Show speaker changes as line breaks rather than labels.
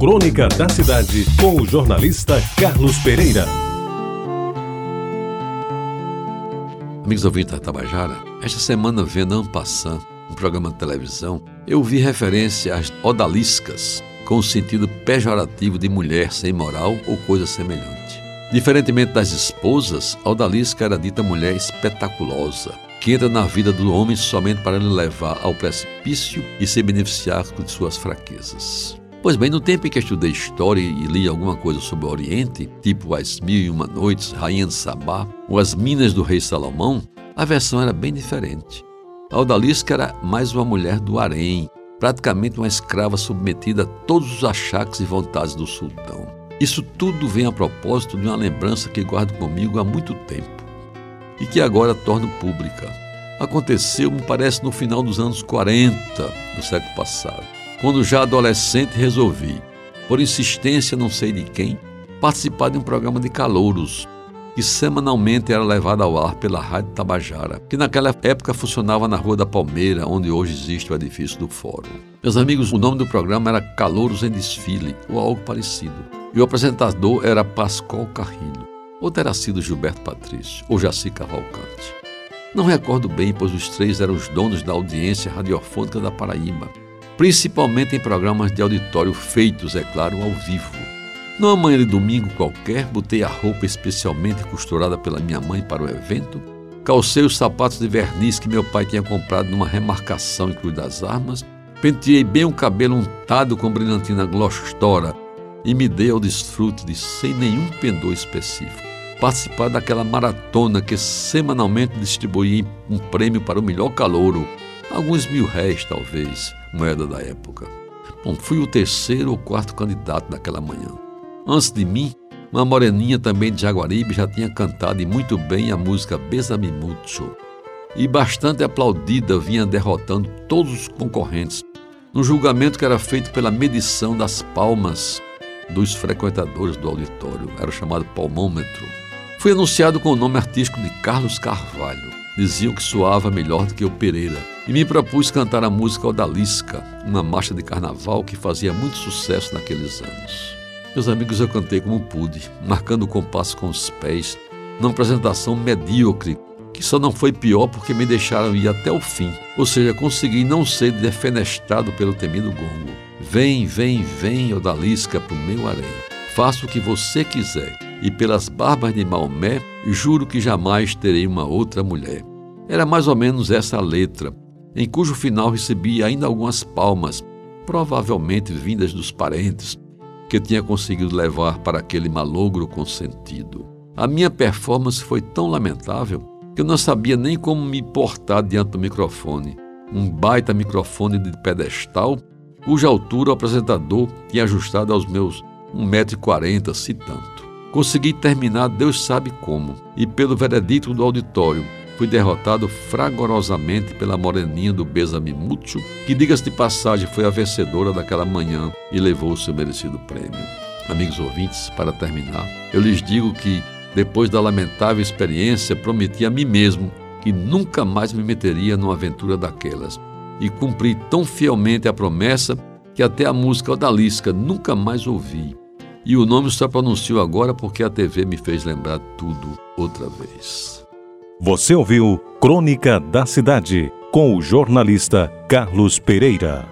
Crônica da Cidade, com o jornalista Carlos Pereira.
Amigos ouvintes da Tabajara, esta semana vendo Ampassan, um programa de televisão, eu vi referência às odaliscas, com o sentido pejorativo de mulher sem moral ou coisa semelhante. Diferentemente das esposas, a odalisca era dita mulher espetaculosa, que entra na vida do homem somente para lhe levar ao precipício e se beneficiar de suas fraquezas. Pois bem, no tempo em que estudei história e li alguma coisa sobre o Oriente, tipo As Mil e Uma Noites, Rainha de Sabá ou As Minas do Rei Salomão, a versão era bem diferente. A Odalisca era mais uma mulher do harém, praticamente uma escrava submetida a todos os achaques e vontades do sultão. Isso tudo vem a propósito de uma lembrança que guardo comigo há muito tempo e que agora torno pública. Aconteceu, me parece, no final dos anos 40 do século passado quando já adolescente resolvi, por insistência não sei de quem, participar de um programa de calouros que semanalmente era levado ao ar pela Rádio Tabajara, que naquela época funcionava na Rua da Palmeira, onde hoje existe o edifício do Fórum. Meus amigos, o nome do programa era Calouros em Desfile, ou algo parecido. E o apresentador era Pascoal Carrilho, ou terá sido Gilberto Patrício, ou Jaci Cavalcante. Não recordo bem, pois os três eram os donos da audiência radiofônica da Paraíba principalmente em programas de auditório feitos, é claro, ao vivo. Numa manhã de domingo qualquer, botei a roupa especialmente costurada pela minha mãe para o evento, calcei os sapatos de verniz que meu pai tinha comprado numa remarcação em Cruz das Armas, penteei bem o cabelo untado com brilhantina glostora e me dei ao desfrute de, sem nenhum pendor específico, participar daquela maratona que semanalmente distribuía um prêmio para o melhor calouro, alguns mil réis talvez, moeda da época. Bom, fui o terceiro ou quarto candidato daquela manhã. Antes de mim, uma moreninha também de Jaguaribe já tinha cantado e muito bem a música Besame Mucho. E bastante aplaudida vinha derrotando todos os concorrentes, no julgamento que era feito pela medição das palmas dos frequentadores do auditório. Era chamado palmômetro. Fui anunciado com o nome artístico de Carlos Carvalho. Diziam que soava melhor do que o Pereira e me propus cantar a música Odalisca, uma marcha de carnaval que fazia muito sucesso naqueles anos. Meus amigos, eu cantei como pude, marcando o compasso com os pés, numa apresentação medíocre, que só não foi pior porque me deixaram ir até o fim, ou seja, consegui não ser defenestrado pelo temido gongo. Vem, vem, vem, Odalisca, pro meu areia. Faça o que você quiser, e pelas barbas de Maomé, juro que jamais terei uma outra mulher. Era mais ou menos essa a letra, em cujo final recebi ainda algumas palmas, provavelmente vindas dos parentes, que tinha conseguido levar para aquele malogro consentido. A minha performance foi tão lamentável que eu não sabia nem como me portar diante do microfone. Um baita microfone de pedestal, cuja altura o apresentador tinha ajustado aos meus 1,40m, se tanto. Consegui terminar, Deus sabe como, e pelo veredito do auditório, fui derrotado fragorosamente pela moreninha do Besame que, diga-se de passagem, foi a vencedora daquela manhã e levou o seu merecido prêmio. Amigos ouvintes, para terminar, eu lhes digo que, depois da lamentável experiência, prometi a mim mesmo que nunca mais me meteria numa aventura daquelas. E cumpri tão fielmente a promessa que até a música odalisca nunca mais ouvi. E o nome só pronuncio agora porque a TV me fez lembrar tudo outra vez.
Você ouviu Crônica da Cidade com o jornalista Carlos Pereira.